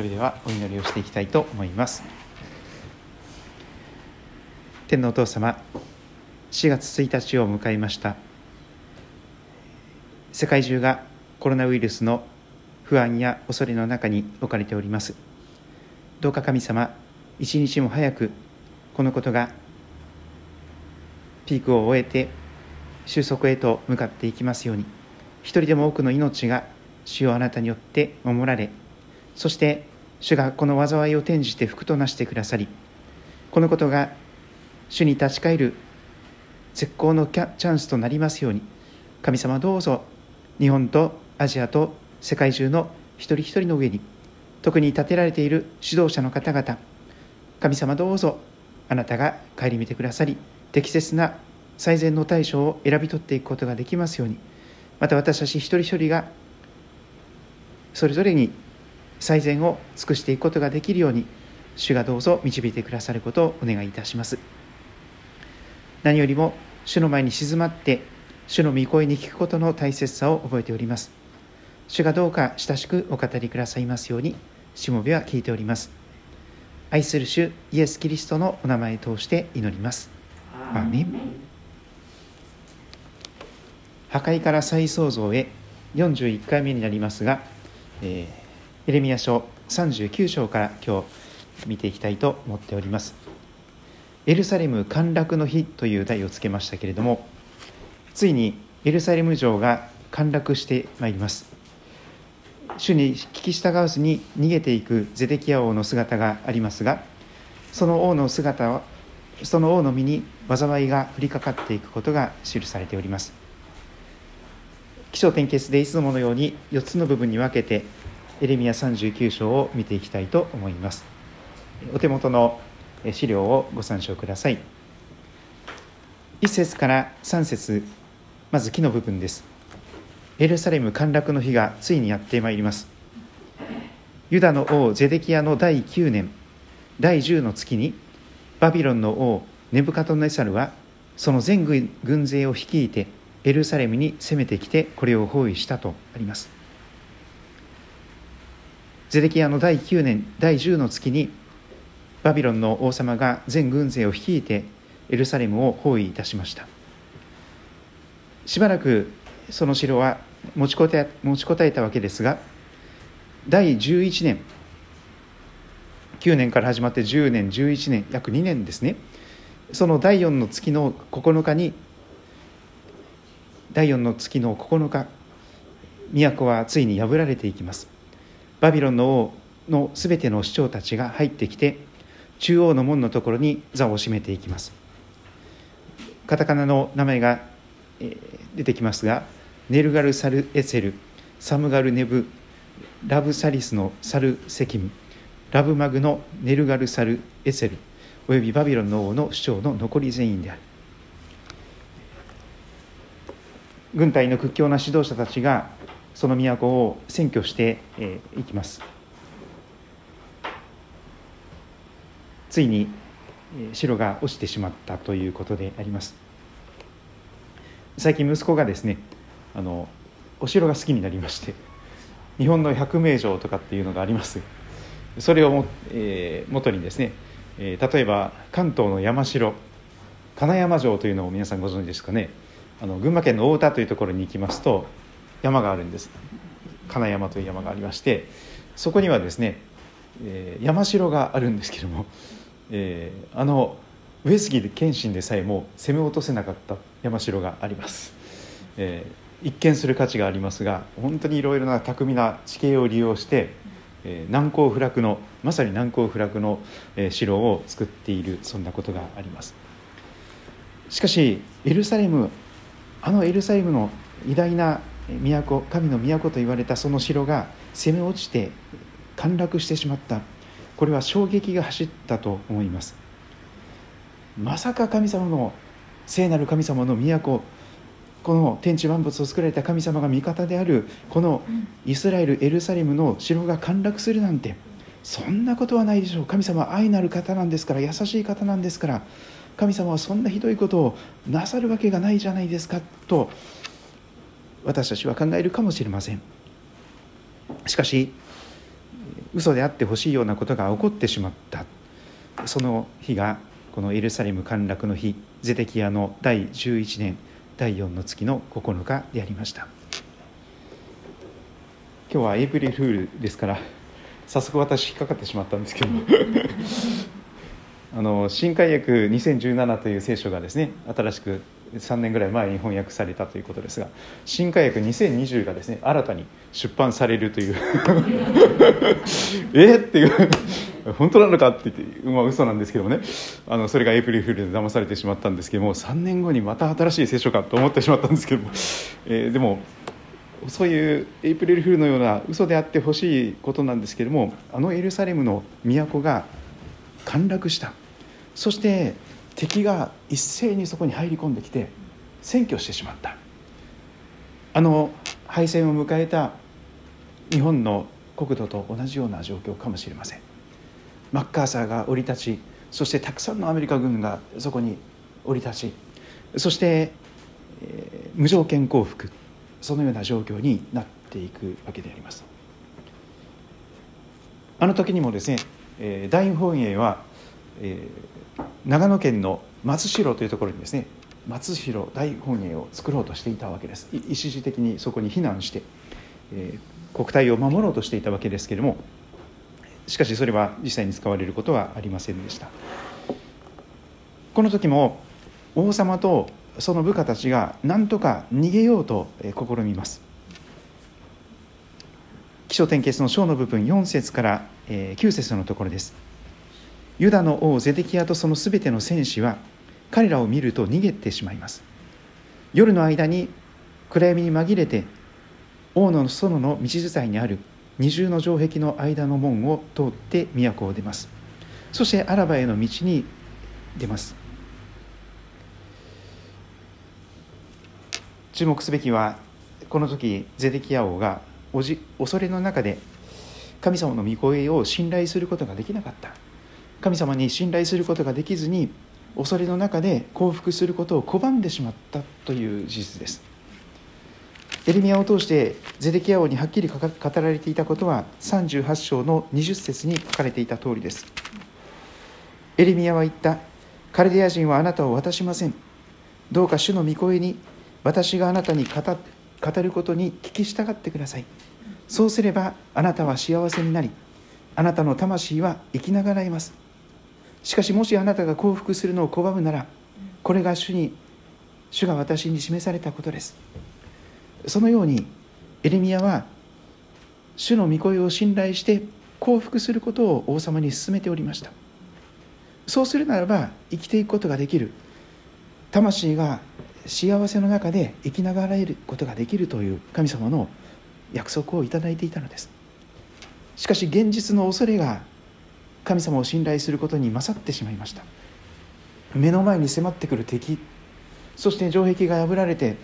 それではお祈りをしていきたいと思います。天皇お父様4月1日を迎えました。世界中がコロナウイルスの不安や恐れの中に置かれております。どうか神様一日も早くこのことがピークを終えて収束へと向かっていきますように。一人でも多くの命が主よあなたによって守られそして主がこの災いを転じて福となしてくださりこのことが主に立ち返る絶好のチャンスとなりますように神様どうぞ日本とアジアと世界中の一人一人の上に特に立てられている指導者の方々神様どうぞあなたが顧みてくださり適切な最善の対処を選び取っていくことができますようにまた私たち一人一人がそれぞれに最善を尽くしていくことができるように主がどうぞ導いてくださることをお願いいたします。何よりも主の前に静まって主の御声に聞くことの大切さを覚えております。主がどうか親しくお語りくださいますようにしもべは聞いております。愛する主イエス・キリストのお名前を通して祈ります。アーメン破壊から再創造へ41回目になりますが、えー、エレミア書39章から今日見ていきたいと思っております。エルサレム陥落の日という題をつけましたけれどもついにエルサレム城が陥落してまいります。主に聞き従わずに逃げていくゼデキヤ王の姿がありますがその王の姿はその王の身に災いが降りかかっていくことが記されております。起承転結でいつものように4つの部分に分けてエレミア39章を見ていきたいと思います。お手元の資料をご参照ください。1節から3節まず木の部分です。エルサレム陥落の日がついにやってまいります。ユダの王ゼデキヤの第9年第10の月にバビロンの王ネブカトネサルはその全軍勢を率いてエルサレムに攻めてきてこれを包囲したとあります。ゼデキヤの第9年第10の月にバビロンの王様が全軍勢を率いてエルサレムを包囲いたしました。しばらくその城は持ちこた持ちこたえたわけですが第11年9年から始まって10年11年約2年ですね。その第4の月の9日に第4の月の9日都はついに破られていきます。バビロンの王のすべての市長たちが入ってきて中央の門のところに座を占めていきます。カタカナの名前が出てきますがネルガル・サル・エセルサムガル・ネブラブ・サリスのサル・セキムラブ・マグのネルガル・サル・エセルおよびバビロンの王の首長の残り全員である。軍隊の屈強な指導者たちがその都を占拠していきます。ついに城が落ちてしまったということであります。最近息子がですねあのお城が好きになりまして日本の百名城とかっていうのがあります。それをも、えー、元にですね、えー、例えば関東の山城金山城というのを皆さんご存知ですかね。あの群馬県の太田というところに行きますと山があるんです。金山という山がありましてそこにはですね、えー、山城があるんですけども、えー、あの上杉謙信でさえも攻め落とせなかった山城があります、えー、一見する価値がありますが本当にいろいろな巧みな地形を利用して、えー、難攻不落のまさに難攻不落の、えー、城を作っているそんなことがあります。しかしエルサレムあのエルサレムの偉大な都神の都と言われたその城が攻め落ちて陥落してしまった。これは衝撃が走ったと思います。まさか神様の聖なる神様の都この天地万物を作られた神様が味方であるこのイスラエルエルサレムの城が陥落するなんてそんなことはないでしょう。神様は愛なる方なんですから優しい方なんですから神様はそんなひどいことをなさるわけがないじゃないですかと私たちは考えるかもしれません。しかし嘘であってほしいようなことが起こってしまった。その日がこのエルサレム陥落の日ゼテキヤの第11年第4の月の9日でありました。今日はエイプリルフールですから早速私引っかかってしまったんですけど あの新海訳2017という聖書がですね新しく3年ぐらい前に翻訳されたということですが新海訳2020がですね新たに出版されるという。え？っていう。本当なのかって言ってまあ嘘なんですけどもね。あのそれがエイプリルフールで騙されてしまったんですけども3年後にまた新しい聖書かと思ってしまったんですけども、えー、でもそういうエイプリルフールのような嘘であってほしいことなんですけどもあのエルサレムの都が陥落した。そして敵が一斉にそこに入り込んできて占拠してしまった。あの敗戦を迎えた日本の国土と同じような状況かもしれません。マッカーサーが降り立ちそしてたくさんのアメリカ軍がそこに降り立ちそして、えー、無条件降伏そのような状況になっていくわけであります。あの時にもですね、えー、大本営は、えー、長野県の松代というところにですね松代大本営を作ろうとしていたわけです。一時的にそこに避難して、えー、国体を守ろうとしていたわけですけれどもしかしそれは実際に使われることはありませんでした。この時も王様とその部下たちが何とか逃げようと試みます。起承転結の章の部分4節から9節のところです。ユダの王ゼデキヤとそのすべての戦士は彼らを見ると逃げてしまいます。夜の間に暗闇に紛れて王の園の道伝いにある二重の城壁の間の門を通って都を出ます。そしてアラバへの道に出ます。注目すべきはこの時ゼデキヤ王がおじ恐れの中で神様の御声を信頼することができなかった。神様に信頼することができずに恐れの中で降伏することを拒んでしまったという事実です。エレミアを通してゼデキヤ王にはっきり語られていたことは38章の20節に書かれていた通りです。エレミアは言ったカルディア人はあなたを渡しません。どうか主の御声に私があなたに語語ることに聞き従ってください。そうすればあなたは幸せになりあなたの魂は生きながらえます。しかしもしあなたが降伏するのを拒むならこれが主に主が私に示されたことです。そのようにエレミアは主の御声を信頼して降伏することを王様に勧めておりました。そうするならば生きていくことができる。魂が幸せの中で生きながらえることができるという神様の約束をいただいていたのです。しかし現実の恐れが神様を信頼することに勝ってしまいました。目の前に迫ってくる敵そして城壁が破られて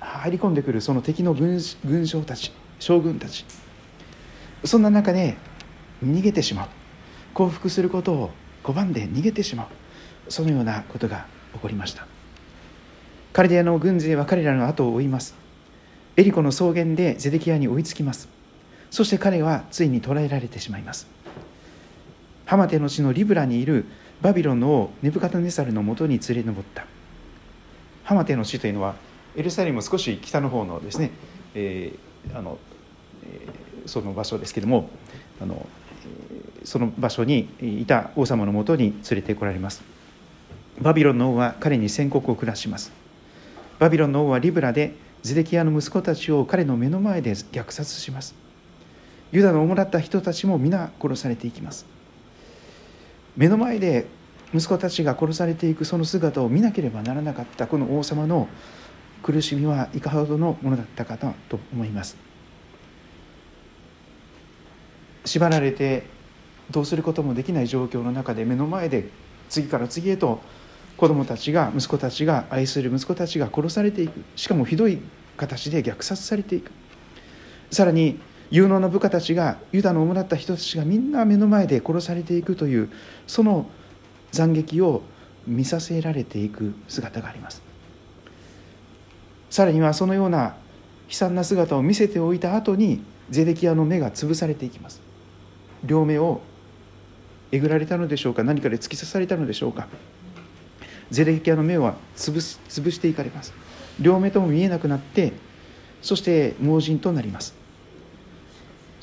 入り込んでくるその敵の軍軍将たち将軍たち。そんな中で逃げてしまう。降伏することを拒んで逃げてしまう。そのようなことが起こりました。カルディアの軍勢は彼らの後を追います。エリコの草原でゼデキヤに追いつきます。そして彼はついに捕らえられてしまいます。ハマテの地のリブラにいるバビロンの王ネブカタネサルのもとに連れ上った。ハマテの地というのはエルサレム少し北の方のですね、えー、あのえー、その場所ですけどもあの、その場所にいた王様のもとに連れてこられます。バビロンの王は彼に宣告を下しますバビロンの王はリブラでゼデキヤの息子たちを彼の目の前で虐殺しますユダの主だった人たちも皆殺されていきます。目の前で息子たちが殺されていくその姿を見なければならなかったこの王様の苦しみはいかほどのものだったかと思います。縛られてどうすることもできない状況の中で目の前で次から次へと子供たちが息子たちが愛する息子たちが殺されていく。しかもひどい形で虐殺されていく。さらに有能な部下たちがユダの主だった人たちがみんな目の前で殺されていくというその惨劇を見させられていく姿があります。さらにはそのような悲惨な姿を見せておいた後にゼデキヤの目が潰されていきます。両目をえぐられたのでしょうか何かで突き刺されたのでしょうか。ゼレキヤの目は潰す潰していかれます。両目とも見えなくなってそして盲人となります。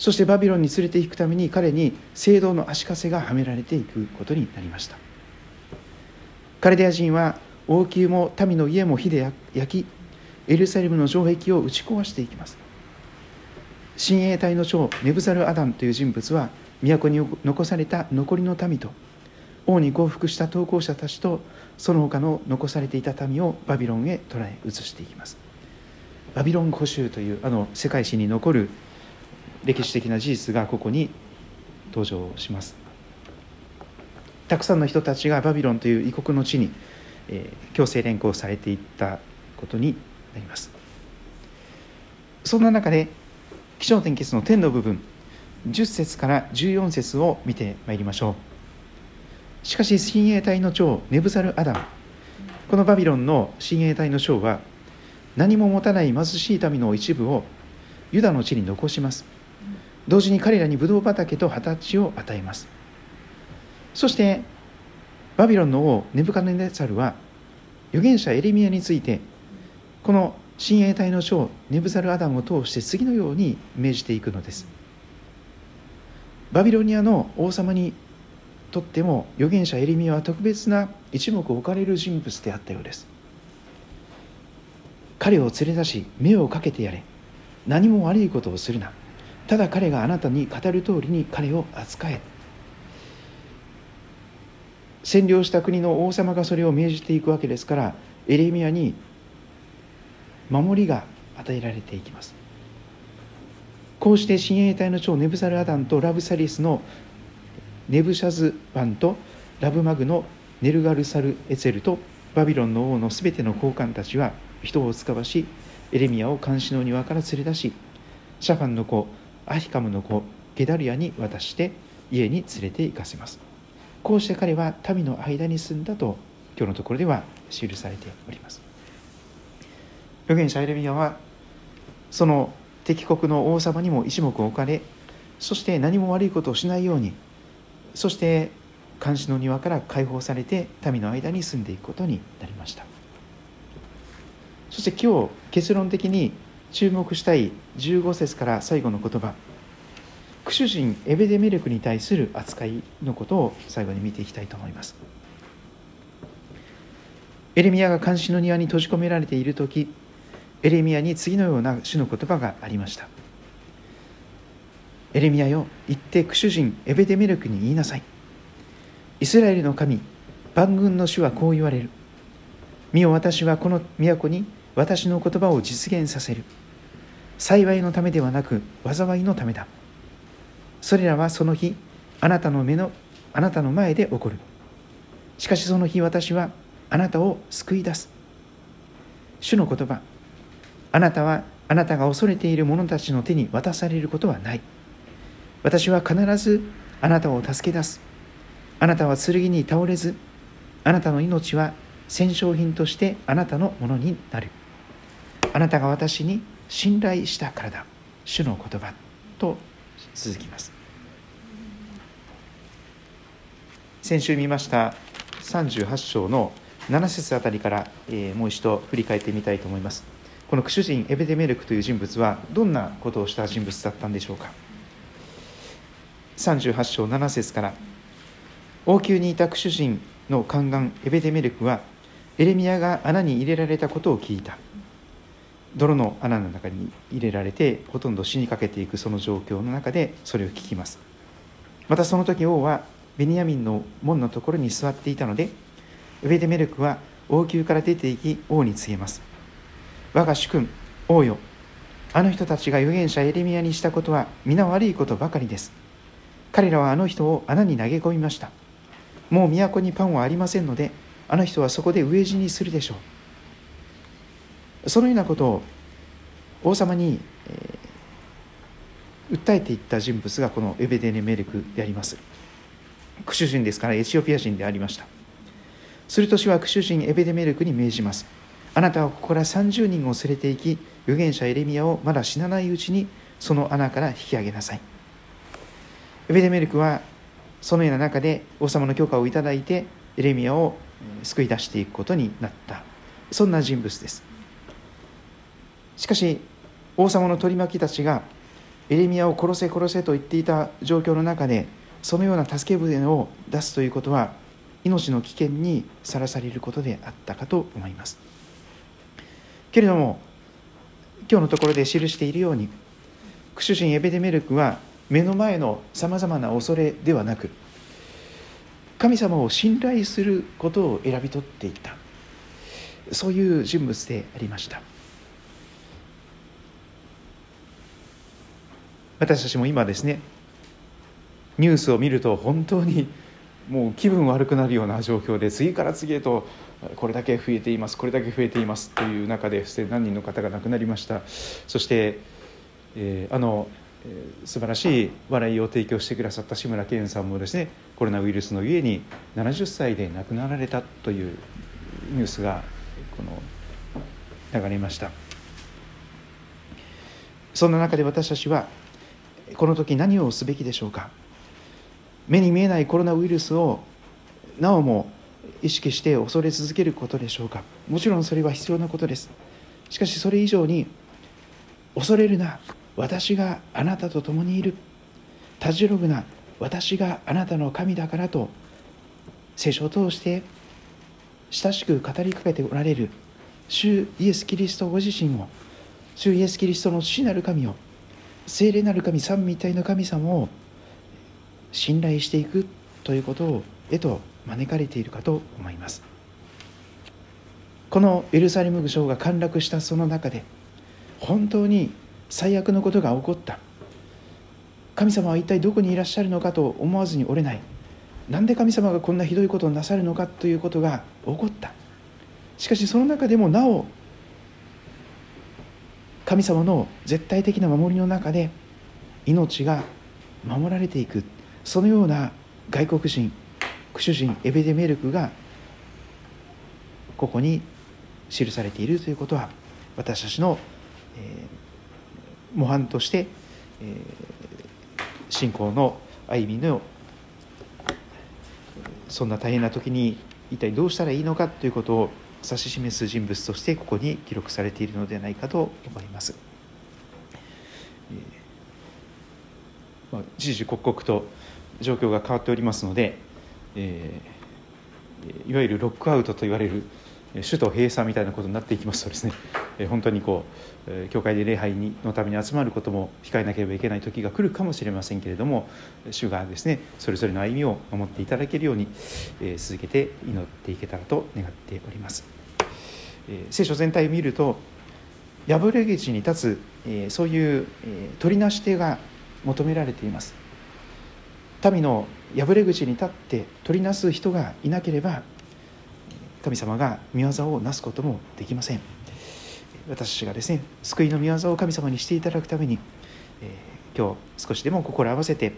そしてバビロンに連れて行くために彼に聖堂の足かせがはめられていくことになりました。カルデア人は王宮も民の家も火で焼きエルサレムの城壁を打ち壊していきます。親衛隊の長ネブザル・アダンという人物は都に残された残りの民と王に降伏した投降者たちとその他の残されていた民をバビロンへ捕らえ移していきます。バビロン捕囚というあの世界史に残る歴史的な事実がここに登場します。たくさんの人たちがバビロンという異国の地に、えー、強制連行されていったことになります。そんな中で気象点結の天の部分10節から14節を見てまいりましょう。しかし親衛隊の長ネブザル・アダムこのバビロンの親衛隊の長は何も持たない貧しい民の一部をユダの地に残します。同時に彼らにブドウ畑と畑地を与えます。そしてバビロンの王ネブカネネザルは預言者エレミアについてこの親衛隊の長ネブザル・アダムを通して次のように命じていくのです。バビロニアの王様にとっても預言者エレミアは特別な一目置かれる人物であったようです。彼を連れ出し目をかけてやれ。何も悪いことをするな。ただ彼があなたに語る通りに彼を扱え。占領した国の王様がそれを命じていくわけですからエレミアに守りが与えられていきます。こうして親衛隊の長ネブサルアダンとラブサリスのネブシャズバンとラブマグのネルガルサルエツェルとバビロンの王のすべての高官たちは人を使わしエレミアを監視の庭から連れ出しシャファンの子アヒカムの子ゲダリアに渡して家に連れて行かせます。こうして彼は民の間に住んだと今日のところでは記されております。預言者エレミアはその敵国の王様にも一目置かれそして何も悪いことをしないようにそして監視の庭から解放されて民の間に住んでいくことになりました。そして今日結論的に注目したい15節から最後の言葉。クシュ人エベデメルクに対する扱いのことを最後に見ていきたいと思います。エレミアが監視の庭に閉じ込められている時エレミアに次のような主の言葉がありました。エレミアよ行ってクシュ人エベデメルクに言いなさい。イスラエルの神万軍の主はこう言われる。見よ私はこの都に私の言葉を実現させる。幸いのためではなく災いのためだ。それらはその日あなたの目のあなたの前で起こる。しかしその日私はあなたを救い出す。主の言葉あなたはあなたが恐れている者たちの手に渡されることはない。私は必ずあなたを助け出す。あなたは剣に倒れずあなたの命は戦勝品としてあなたのものになる。あなたが私に信頼したからだ主の言葉と続きます。先週見ました38章の7節あたりから、えー、もう一度振り返ってみたいと思います。このクシュ人エベデメルクという人物はどんなことをした人物だったんでしょうか。38章7節から王宮にいたクシュ人の宦官エベデメルクはエレミアが穴に入れられたことを聞いた。泥の穴の中に入れられてほとんど死にかけていくその状況の中でそれを聞きます。またその時王はベニヤミンの門のところに座っていたのでエベデメルクは王宮から出て行き王に告げます。我が主君王よあの人たちが預言者エレミアにしたことは皆悪いことばかりです。彼らはあの人を穴に投げ込みました。もう都にパンはありませんのであの人はそこで飢え死にするでしょう。そのようなことを王様に、えー、訴えていった人物がこのエベデネメルクであります。クシュ人ですからエチオピア人でありました。すると主はクシュ人エベデメルクに命じます。あなたはここから30人を連れて行き預言者エレミアをまだ死なないうちにその穴から引き上げなさい。エベデメルクはそのような中で王様の許可をいただいてエレミアを救い出していくことになった。そんな人物です。しかし王様の取り巻きたちがエレミアを殺せ殺せと言っていた状況の中でそのような助け舟を出すということは命の危険にさらされることであったかと思います。けれども今日のところで記しているようにクシュ人エベデメルクは目の前のさまざまな恐れではなく神様を信頼することを選び取っていた。そういう人物でありました。私たちも今ですねニュースを見ると本当にもう気分悪くなるような状況で次から次へとこれだけ増えていますこれだけ増えていますという中で何人の方が亡くなりました。そして、えー、あの、え、素晴らしい笑いを提供してくださった志村けんさんもですねコロナウイルスのゆえに70歳で亡くなられたというニュースがこの流れました。そんな中で私たちはこの時何をすべきでしょうか？目に見えないコロナウイルスをなおも意識して恐れ続けることでしょうか？もちろんそれは必要なことです。しかしそれ以上に恐れるな私があなたと共にいる。たじろぐな私があなたの神だからと聖書を通して親しく語りかけておられる。主イエス・キリストご自身を主イエス・キリストの父なる神を聖霊なる神三位一体の神様を信頼していくということをへと招かれているかと思います。このエルサレム城が陥落したその中で本当に最悪のことが起こった。神様は一体どこにいらっしゃるのかと思わずに折れない。なんで神様がこんなひどいことをなさるのかということが起こった。しかしその中でもなお神様の絶対的な守りの中で命が守られていく。そのような外国人クシュ人エベデメルクがここに記されているということは私たちの、えー、模範として、えー、信仰の歩みのそんな大変な時に一体どうしたらいいのかということを指し示す人物としてここに記録されているのではないかと思います。まあ、時々刻々と状況が変わっておりますので、えー、いわゆるロックアウトと言われる首都閉鎖みたいなことになっていきますとですね本当にこう教会で礼拝のために集まることも控えなければいけない時が来るかもしれませんけれども主がですねそれぞれの歩みを守っていただけるように続けて祈っていけたらと願っております。聖書全体を見ると破れ口に立つそういう取りなし手が求められています。民の破れ口に立って取りなす人がいなければ神様が御業をなすこともできません。私たちがですね救いの御業を神様にしていただくために、えー、今日少しでも心合わせて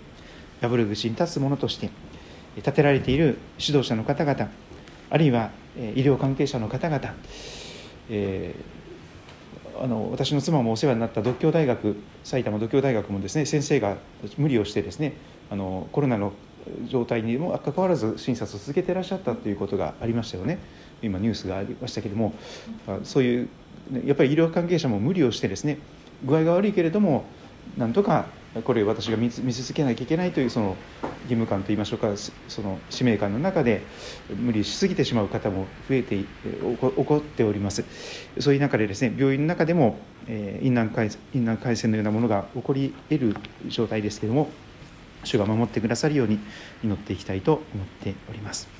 破れ口に立つ者として立てられている指導者の方々あるいは医療関係者の方々、えー、あの私の妻もお世話になった独協大学埼玉独協大学もですね先生が無理をしてですねあのコロナの状態にもかかわらず診察を続けていらっしゃったということがありましたよね。今ニュースがありましたけれどもそういうやっぱり医療関係者も無理をしてですね具合が悪いけれどもなんとかこれ私が見続けなきゃいけないというその義務感といいましょうかその使命感の中で無理しすぎてしまう方も増えて起こっております。そういう中でですね病院の中でも、え、院内感染のようなものが起こり得る状態ですけれども主が守ってくださるように祈っていきたいと思っております。